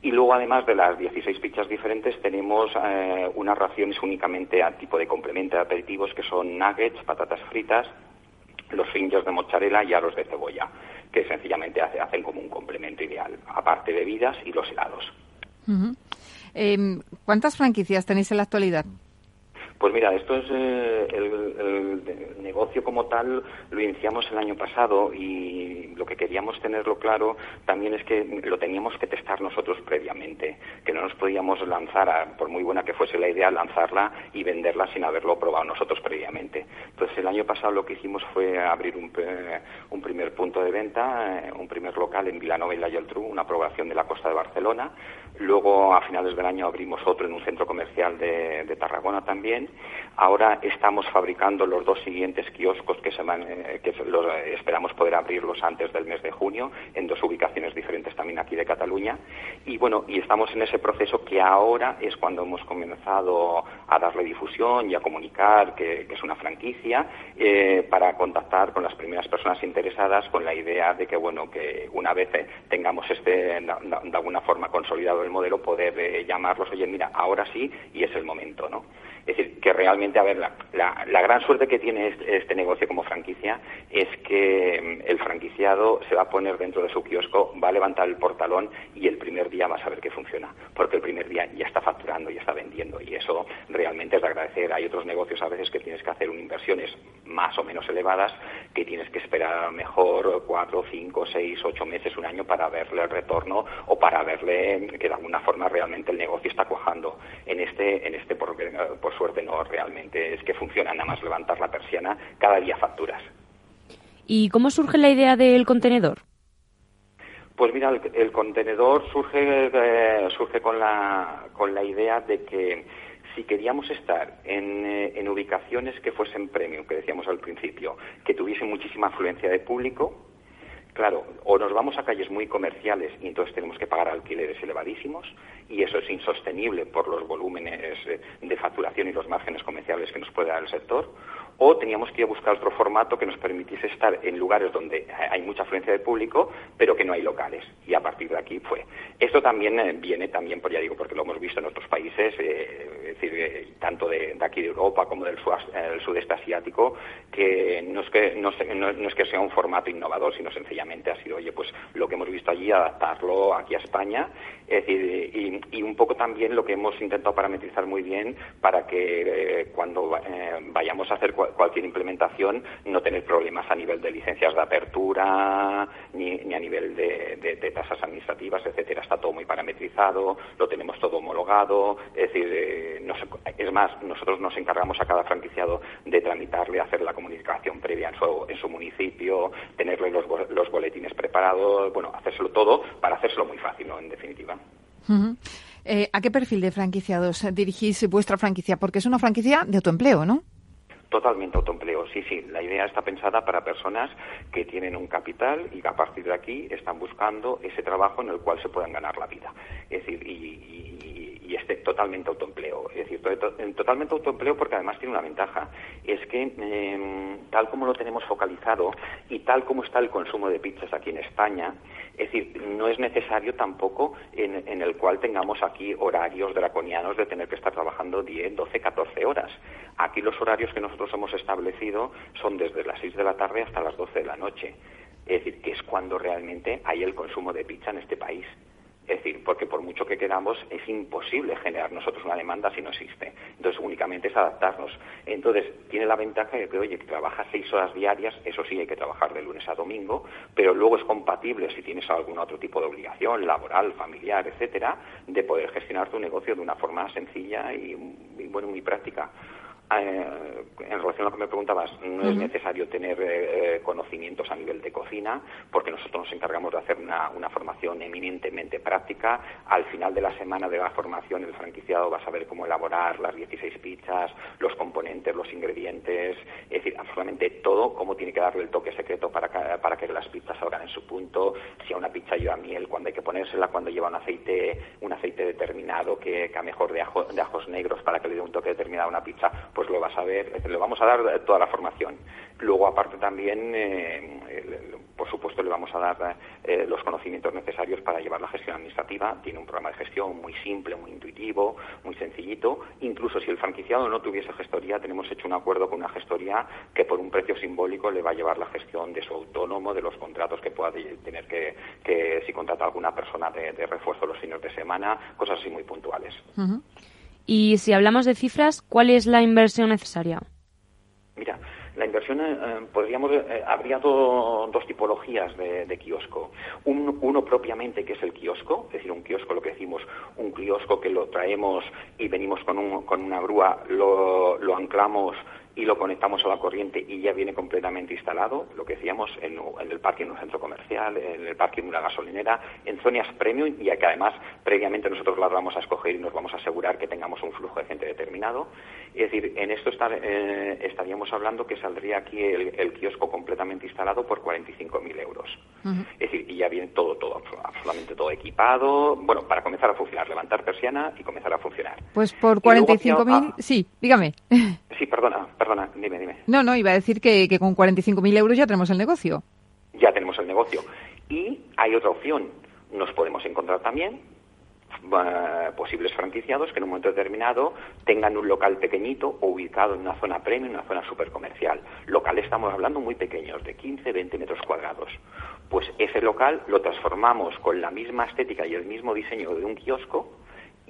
Y luego, además de las 16 pizzas diferentes, tenemos eh, unas raciones únicamente a tipo de complemento de aperitivos, que son nuggets, patatas fritas, los fingers de mozzarella y aros de cebolla, que sencillamente hacen como un complemento ideal, aparte de bebidas y los helados. Em, ¿Cuántas franquicias tenéis en la actualidad? Pues mira, esto es eh, el, negocio como tal lo iniciamos el año pasado y lo que queríamos tenerlo claro también es que lo teníamos que testar nosotros previamente, que no nos podíamos lanzar, por muy buena que fuese la idea, lanzarla y venderla sin haberlo probado nosotros previamente. Entonces el año pasado lo que hicimos fue abrir un, un primer punto de venta, eh, un primer local en Vilanova y la una aprobación de la costa de Barcelona. Luego a finales del año abrimos otro en un centro comercial de Tarragona también Ahora estamos fabricando los dos siguientes kioscos que, se eh, que los, eh, esperamos poder abrirlos antes del mes de junio en dos ubicaciones diferentes también aquí de Cataluña. Y bueno, y estamos en ese proceso que ahora es cuando hemos comenzado a darle difusión y a comunicar que, es una franquicia eh, para contactar con las primeras personas interesadas con la idea de que bueno que una vez tengamos este de, alguna forma consolidado el modelo poder llamarlos oye mira ahora sí y es el momento no es decir, que realmente, a ver, la, gran suerte que tiene este, este, negocio como franquicia es que mm, el franquiciado se va a poner dentro de su kiosco, va a levantar el portalón y el primer día va a saber que funciona, porque el primer día ya está facturando, ya está vendiendo y eso realmente es de agradecer. Hay otros negocios a veces que tienes que hacer inversiones más o menos elevadas, que tienes que esperar mejor cuatro, cinco, seis, ocho meses, un año para verle el retorno o para verle que de alguna forma realmente el negocio está cuajando. En este, en este por, por suerte no, realmente es que funciona nada más levantar la persiana, cada día facturas. ¿Y cómo surge la idea del contenedor? Pues mira, el, contenedor surge, eh, surge con, la, con la idea de que si queríamos estar en, eh, en, ubicaciones que fuesen premium, que decíamos al principio, que tuviesen muchísima afluencia de público, Claro, o nos vamos a calles muy comerciales y entonces tenemos que pagar alquileres elevadísimos y eso es insostenible por los volúmenes eh, de facturación y los márgenes comerciales que nos puede dar el sector, o teníamos que ir a buscar otro formato que nos permitiese estar en lugares donde hay mucha afluencia de público, pero que no hay locales. Y a partir de aquí fue. Esto también eh, viene también, por ya digo, porque lo hemos visto en otros países, eh, es decir, eh, tanto de, aquí de Europa como del, sudeste asiático, que no es que no, es que sea un formato innovador, sino sencillamente ha sido, oye, pues lo que hemos visto allí, adaptarlo aquí a España, es decir, y, un poco también lo que hemos intentado parametrizar muy bien para que cuando vayamos a hacer cualquier implementación no tener problemas a nivel de licencias de apertura ni, a nivel de, tasas administrativas, etcétera. Está todo muy parametrizado, lo tenemos todo homologado, es decir, eh, es más, nosotros nos encargamos a cada franquiciado de tramitarle, hacer la comunicación previa en su, en su municipio, tenerle los, los boletines preparados, bueno, hacérselo todo para hacérselo muy fácil, ¿no? En definitiva. Eh, ¿A qué perfil de franquiciados dirigís vuestra franquicia? Porque es una franquicia de autoempleo, ¿no? Totalmente autoempleo, sí, sí. La idea está pensada para personas que tienen un capital y que a partir de aquí están buscando ese trabajo en el cual se puedan ganar la vida. Es decir, y, y, esté totalmente autoempleo. Es decir, totalmente autoempleo porque además tiene una ventaja. Es que em, tal como lo tenemos focalizado y tal como está el consumo de pizzas aquí en España, es decir, no es necesario tampoco en, en el cual tengamos aquí horarios draconianos de tener que estar trabajando 10, 12, 14 horas. Aquí los horarios que nosotros hemos establecido son desde las 6 de la tarde hasta las 12 de la noche. Es decir, que es cuando realmente hay el consumo de pizza en este país. Es decir, porque por mucho que queramos, es imposible generar nosotros una demanda si no existe. Entonces, únicamente es adaptarnos. Entonces, tiene la ventaja de que, oye, que trabajas seis horas diarias, eso sí hay que trabajar de lunes a domingo, pero luego es compatible si tienes algún otro tipo de obligación, laboral, familiar, etcétera, de poder gestionar tu negocio de una forma sencilla y, y bueno, muy práctica. Eh, en relación a lo que me preguntabas, no es necesario tener eh, eh, conocimientos a nivel de cocina, porque nosotros nos encargamos de hacer una, una, formación eminentemente práctica. Al final de la semana de la formación, el franquiciado va a saber cómo elaborar las 16 pizzas, los componentes, los ingredientes, es decir, absolutamente todo, cómo tiene que darle el toque secreto para que, para que las pizzas salgan en su punto, si a una pizza lleva miel, cuando hay que ponérsela, cuando lleva un aceite, un aceite determinado que, que a mejor de, de ajos negros para que le dé un toque determinado a una pizza, pues lo vas a ver, le vamos a dar toda la formación. Luego, aparte también, eh, por supuesto, le vamos a dar eh, los conocimientos necesarios para llevar la gestión administrativa. Tiene un programa de gestión muy simple, muy intuitivo, muy sencillito. Incluso si el franquiciado no tuviese gestoría, tenemos hecho un acuerdo con una gestoría que por un precio simbólico le va a llevar la gestión de su autónomo, de los contratos que pueda tener que, que si contrata alguna persona de, refuerzo los fines de semana, cosas así muy puntuales. Y si hablamos de cifras, ¿cuál es la inversión necesaria? Mira, la inversión, eh, podríamos, eh, habría dos tipologías de, kiosco. uno propiamente que es el kiosco, es decir, un kiosco, lo que decimos, un kiosco que lo traemos y venimos con, un, con una grúa, lo, lo anclamos y lo conectamos a la corriente y ya viene completamente instalado, lo que decíamos, en, el parque de un centro comercial, en el parque de una gasolinera, en zonas premium y que además previamente nosotros las vamos a escoger y nos vamos a asegurar que tengamos un flujo de gente determinado. Es decir, en esto eh, estaríamos hablando que saldría aquí el, kiosco completamente instalado por 45.000 euros. Es decir, y ya viene todo, todo, absolutamente todo equipado, bueno, para comenzar a funcionar, levantar persiana y comenzar a funcionar. Pues por 45.000, sí, dígame. Sí, perdona, perdona, dime, dime. No, no, iba a decir que, que con 45.000 euros ya tenemos el negocio. Ya tenemos el negocio. Y hay otra opción. Nos podemos encontrar también eh, posibles franquiciados que en un momento determinado tengan un local pequeñito o ubicado en una zona premium, una zona super comercial. Locales estamos hablando muy pequeños, de 15, 20 metros cuadrados. Pues ese local lo transformamos con la misma estética y el mismo diseño de un kiosco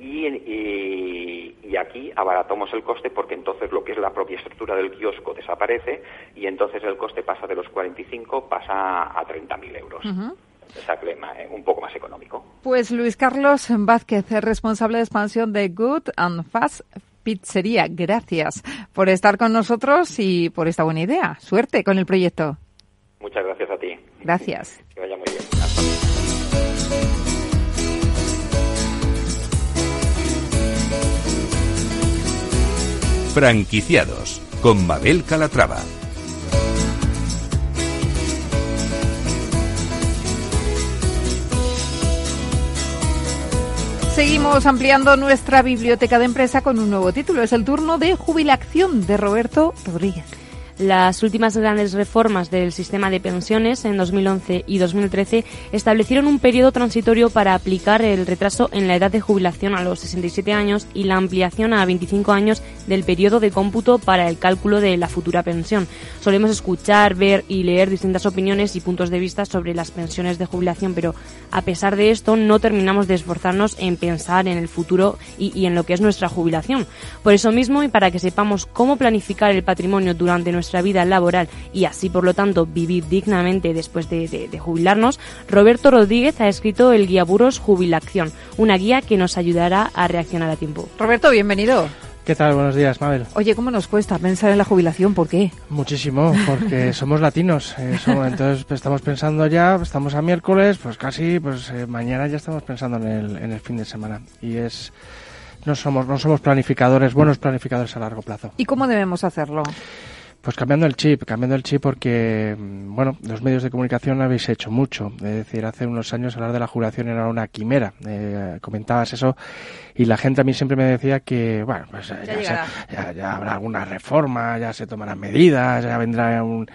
y, y, aquí abaratamos el coste porque entonces lo que es la propia estructura del kiosco desaparece y entonces el coste pasa de los 45 pasa a 30.000 euros. Eh, un poco más económico. Pues Luis Carlos Vázquez, responsable de expansión de Good and Fast Pizzería. Gracias por estar con nosotros y por esta buena idea. Suerte con el proyecto. Muchas gracias a ti. Gracias. (laughs) Que vaya muy bien. Franquiciados con Mabel Calatrava. Seguimos ampliando nuestra biblioteca de empresa con un nuevo título. Es el turno de jubilación de Roberto Rodríguez. Las últimas grandes reformas del sistema de pensiones en 2011 y 2013 establecieron un periodo transitorio para aplicar el retraso en la edad de jubilación a los 67 años y la ampliación a 25 años del periodo de cómputo para el cálculo de la futura pensión. Solemos escuchar, ver y leer distintas opiniones y puntos de vista sobre las pensiones de jubilación, pero a pesar de esto no terminamos de esforzarnos en pensar en el futuro y, y en lo que es nuestra jubilación. Por eso mismo y para que sepamos cómo planificar el patrimonio durante nuestra nuestra vida laboral y así, por lo tanto, vivir dignamente después de, jubilarnos, Roberto Rodríguez ha escrito el guía Buros Jubilación, una guía que nos ayudará a reaccionar a tiempo. Roberto, bienvenido. ¿Qué tal? Buenos días, Mabel. Oye, ¿cómo nos cuesta pensar en la jubilación? ¿Por qué? Muchísimo, porque (laughs) somos latinos. entonces pues, estamos pensando ya, estamos a miércoles, pues casi, pues eh, mañana ya estamos pensando en el, en el fin de semana. Y es no somos no somos planificadores, buenos planificadores a largo plazo. ¿Y cómo debemos hacerlo? Pues cambiando el chip, cambiando el chip porque, mm, bueno, los medios de comunicación habéis hecho mucho. Es decir, hace unos años hablar de la jubilación era una quimera. Eh, comentabas eso y la gente a mí siempre me decía que, bueno, pues ya, habrá alguna reforma, ya se tomarán medidas, ya vendrán un,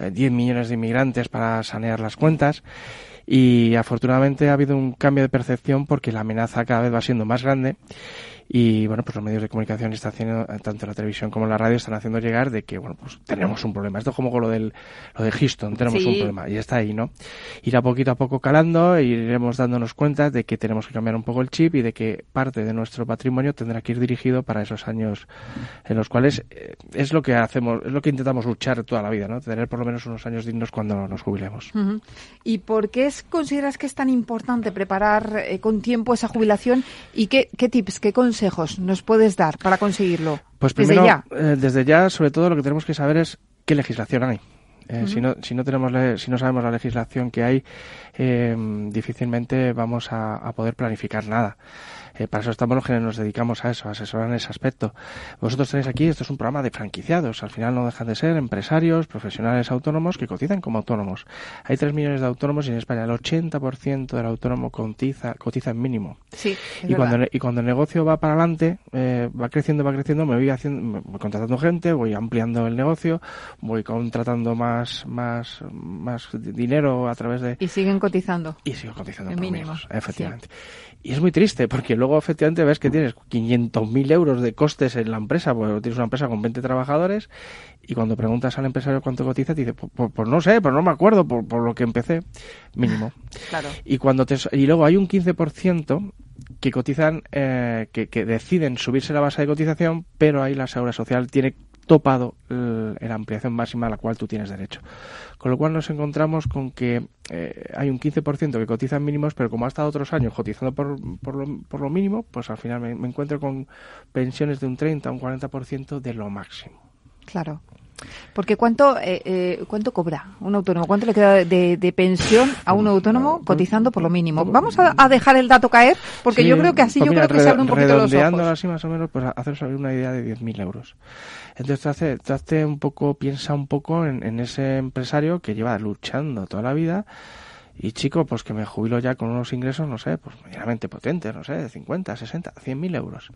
10 eh, millones de inmigrantes para sanear las cuentas. Y afortunadamente ha habido un cambio de percepción porque la amenaza cada vez va siendo más grande y bueno, pues los medios de comunicación están haciendo, tanto la televisión como la radio, están haciendo llegar de que, bueno, pues tenemos un problema. Esto es como con lo del, lo de Houston, tenemos un problema. Y está ahí, ¿no? Irá poquito a poco calando e iremos dándonos cuenta de que tenemos que cambiar un poco el chip y de que parte de nuestro patrimonio tendrá que ir dirigido para esos años en los cuales eh, es lo que hacemos, es lo que intentamos luchar toda la vida, ¿no? Tener por lo menos unos años dignos cuando nos jubilemos. ¿Y por qué consideras que es tan importante preparar eh, con tiempo esa jubilación y qué, qué tips, qué consejos consejos nos puedes dar para conseguirlo? Pues desde primero, ya. eh, desde ya, sobre todo, lo que tenemos que saber es qué legislación hay. Eh, si, no, si, no tenemos le- si no sabemos la legislación que hay, eh, difícilmente vamos a, a poder planificar nada. Eh, para eso estamos los que nos dedicamos a eso, a asesorar en ese aspecto. Vosotros tenéis aquí, esto es un programa de franquiciados. Al final no dejan de ser empresarios, profesionales autónomos que cotizan como autónomos. Hay 3 millones de autónomos y en España el 80% del autónomo cotiza, cotiza en mínimo. Sí, es Y cuando, y cuando el negocio va para adelante, eh, va creciendo, va creciendo, me voy haciendo, me voy contratando gente, voy ampliando el negocio, voy contratando más, más, más dinero a través de Y siguen cotizando. y sigo cotizando por mínimo, efectivamente. Y es muy triste porque luego efectivamente ves que tienes 500.000 euros de costes en la empresa, porque tienes una empresa con 20 trabajadores y cuando preguntas al empresario cuánto cotiza, te dice, pues, pues- pues no sé, pues no me acuerdo por, por lo que empecé, mínimo. (laughs) Claro. Y cuando te, y luego hay un 15% que cotizan, eh, que, que deciden subirse la base de cotización, pero ahí la seguridad social tiene topado la ampliación máxima a la cual tú tienes derecho. Con lo cual nos encontramos con que eh, hay un 15% que cotizan mínimos, pero como ha estado otros años cotizando por, por, lo, por lo mínimo, pues al final me, me encuentro con pensiones de un 30 a un 40% de lo máximo. Claro. Porque ¿cuánto, eh, eh, ¿cuánto cobra un autónomo? ¿Cuánto le queda de, de pensión a un autónomo cotizando por lo mínimo? Vamos a, a dejar el dato caer, porque Sí, yo creo que así pues yo mira, creo que se abren un poquito los ojos. así más o menos, pues haceros una idea de 10.000 euros. Entonces te hace, te hace un poco, piensa un poco en, en ese empresario que lleva luchando toda la vida y chico, pues que me jubilo ya con unos ingresos, no sé, pues medianamente potentes, no sé, de 50, 60, 100.000 euros.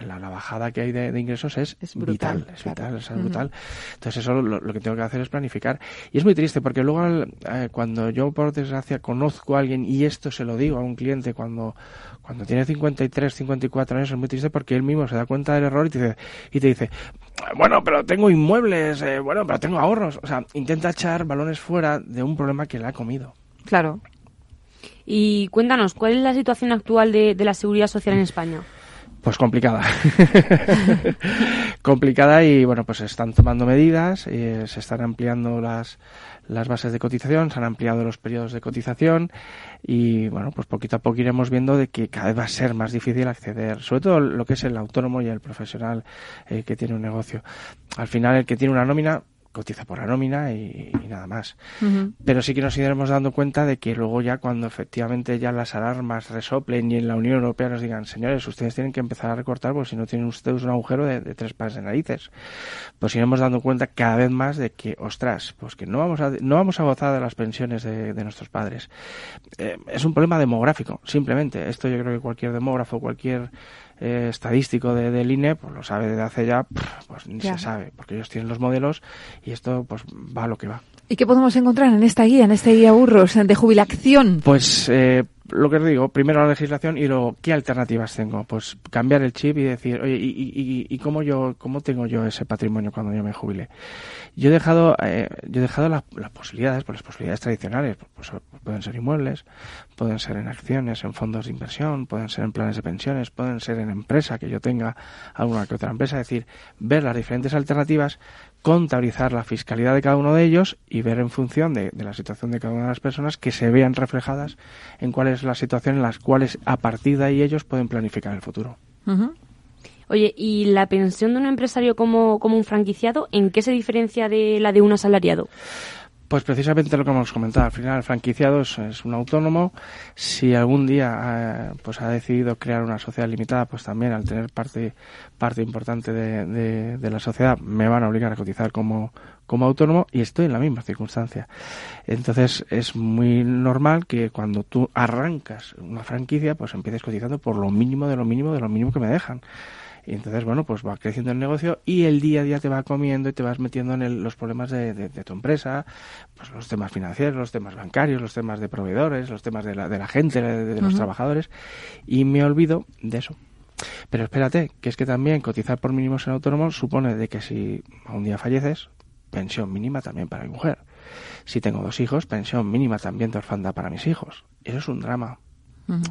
La, la bajada que hay de, de ingresos es, brutal, vital, es claro. vital, es brutal. Entonces eso lo, lo que tengo que hacer es planificar. Y es muy triste porque luego eh, cuando yo por desgracia conozco a alguien y esto se lo digo a un cliente cuando, cuando tiene 53, 54 años es muy triste porque él mismo se da cuenta del error y te dice, y te dice bueno, pero tengo inmuebles, eh, bueno, pero tengo ahorros. O sea, intenta echar balones fuera de un problema que le ha comido. Claro. Y cuéntanos, ¿cuál es la situación actual de, de la seguridad social en España? Pues complicada. (laughs) complicada y bueno, pues se están tomando medidas, eh, se están ampliando las, las bases de cotización, se han ampliado los periodos de cotización y bueno, pues poquito a poco iremos viendo de que cada vez va a ser más difícil acceder, sobre todo lo que es el autónomo y el profesional eh, que tiene un negocio. Al final el que tiene una nómina cotiza por la nómina y, y nada más. Pero sí que nos iremos dando cuenta de que luego ya cuando efectivamente ya las alarmas resoplen y en la Unión Europea nos digan, señores, ustedes tienen que empezar a recortar porque si no tienen ustedes un agujero de, de tres pares de narices. Pues iremos dando cuenta cada vez más de que, ostras, pues que no vamos a, no vamos a gozar de las pensiones de, de nuestros padres. Eh, es un problema demográfico, simplemente. Esto yo creo que cualquier demógrafo, cualquier eh, estadístico de, del INE, pues lo sabe desde hace ya, pues ni Ya. se sabe, porque ellos tienen los modelos y esto pues va a lo que va. ¿Y qué podemos encontrar en esta guía, en este guía burros de jubilación? Pues eh, lo que os digo, primero la legislación y luego, ¿qué alternativas tengo? Pues cambiar el chip y decir, oye, ¿y, y, y- cómo, yo, cómo tengo yo ese patrimonio cuando yo me jubile? Yo he dejado, eh, yo he dejado la- las posibilidades, pues las posibilidades tradicionales, pues, pueden ser inmuebles, pueden ser en acciones, en fondos de inversión, pueden ser en planes de pensiones, pueden ser en empresa, que yo tenga alguna que otra empresa, es decir, ver las diferentes alternativas, contabilizar la fiscalidad de cada uno de ellos y ver en función de, la situación de cada una de las personas que se vean reflejadas en cuál es la situación en las cuales a partir de ahí ellos pueden planificar el futuro. Ujú. Oye, ¿y la pensión de un empresario como, como un franquiciado, en qué se diferencia de la de un asalariado? Pues precisamente lo que hemos comentado. Al final, el franquiciado es, un autónomo. Si algún día eh, pues ha decidido crear una sociedad limitada, pues también al tener parte parte importante de, de- de la sociedad me van a obligar a cotizar como, como autónomo y estoy en la misma circunstancia. Entonces es muy normal que cuando tú arrancas una franquicia, pues empieces cotizando por lo mínimo de lo mínimo de lo mínimo que me dejan. Y entonces, bueno, pues va creciendo el negocio y el día a día te va comiendo y te vas metiendo en el- los problemas de, de- de tu empresa, pues los temas financieros, los temas bancarios, los temas de proveedores, los temas de la, de la gente, de, los trabajadores, y me olvido de eso. Pero espérate, que es que también cotizar por mínimos en autónomo supone de que si un día falleces, pensión mínima también para mi mujer. Si tengo dos hijos, pensión mínima también de orfandad para mis hijos. Eso es un drama.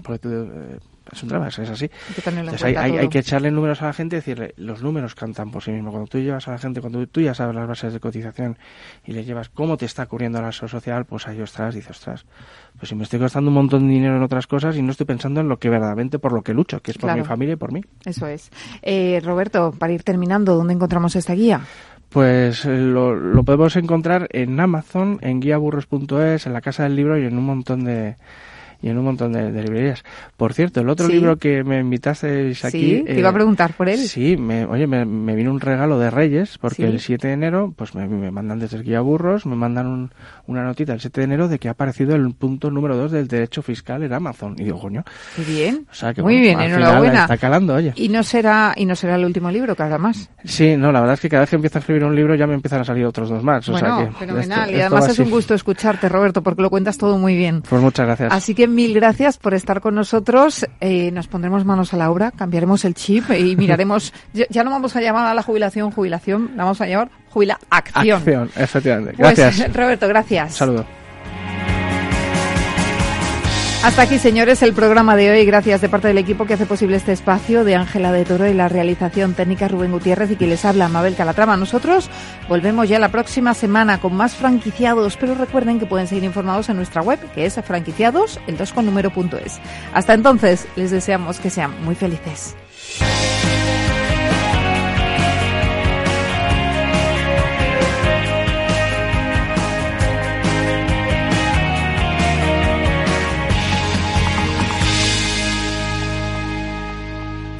Porque tú, eh, es un drama, es así. Entonces hay, que echarle números a la gente y decirle, los números cantan por sí mismos. Cuando tú llevas a la gente, cuando tú ya sabes las bases de cotización y le llevas cómo te está ocurriendo la seguridad social, pues ahí ostras, dices, ostras, pues si me estoy gastando un montón de dinero en otras cosas y no estoy pensando en lo que verdaderamente por lo que lucho, que es por Claro. mi familia y por mí. Eso es. Eh, Roberto, para ir terminando, ¿dónde encontramos esta guía? Pues eh, lo, lo podemos encontrar en Amazon, en guiaburros.es, en la Casa del Libro y en un montón de y en un montón de, de librerías. Por cierto, el otro Sí. libro que me invitasteis aquí... Sí, te iba a preguntar por él. Sí, me, oye, me, me vino un regalo de Reyes, porque Sí. el 7 de enero, pues me, me mandan desde el Guía Burros, me mandan un- una notita el 7 de enero de que ha aparecido el punto número 2 del derecho fiscal en Amazon. Y digo, coño, Qué bien. o sea que Muy bueno, bien, enhorabuena. está calando, oye. Y no será y no será el último libro, que habrá más. Sí, no, la verdad es que cada vez que empiezo a escribir un libro ya me empiezan a salir otros dos más. o sea bueno, que fenomenal. esto- y además es un gusto escucharte, Roberto, porque lo cuentas todo muy bien. Pues muchas gracias. Así que mil gracias por estar con nosotros. Eh, nos pondremos manos a la obra, cambiaremos el chip y miraremos. (laughs) ya, ya no vamos a llamar a la jubilación jubilación, la vamos a llamar jubila acción. Acción, efectivamente. Pues, Gracias. Roberto, gracias. Un saludo. Hasta aquí, señores, el programa de hoy. Gracias de parte del equipo que hace posible este espacio, de Ángela de Toro y la realización técnica Rubén Gutiérrez y que les habla Mabel Calatrava. Nosotros volvemos ya la próxima semana con más franquiciados, pero recuerden que pueden seguir informados en nuestra web, que es franquiciados, el 2 con número punto es. Hasta entonces, les deseamos que sean muy felices.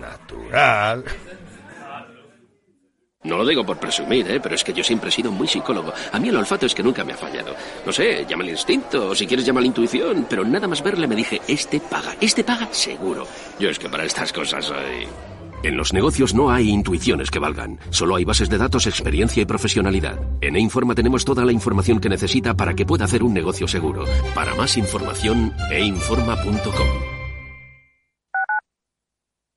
Natural. No lo digo por presumir, ¿eh? pero es que yo siempre he sido muy psicólogo. A mí el olfato es que nunca me ha fallado. No sé, llama el instinto, o si quieres llama la intuición, pero nada más verle me dije, este paga, este paga seguro. Yo es que para estas cosas soy... En los negocios no hay intuiciones que valgan, solo hay bases de datos, experiencia y profesionalidad. En E-Informa tenemos toda la información que necesita para que pueda hacer un negocio seguro. Para más información, einforma.com.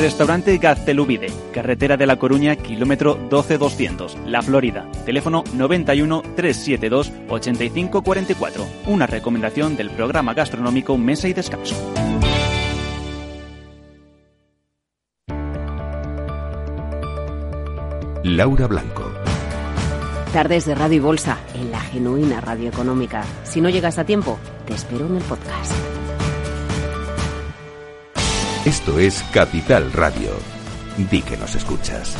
Restaurante Gaztelubide, carretera de La Coruña, kilómetro 12200, La Florida. Teléfono 91 372 8544. Una recomendación del programa gastronómico Mesa y Descanso. Laura Blanco. Tardes de Radio y Bolsa, en la genuina radio económica. Si no llegas a tiempo, te espero en el podcast. Esto es Capital Radio. Di que nos escuchas.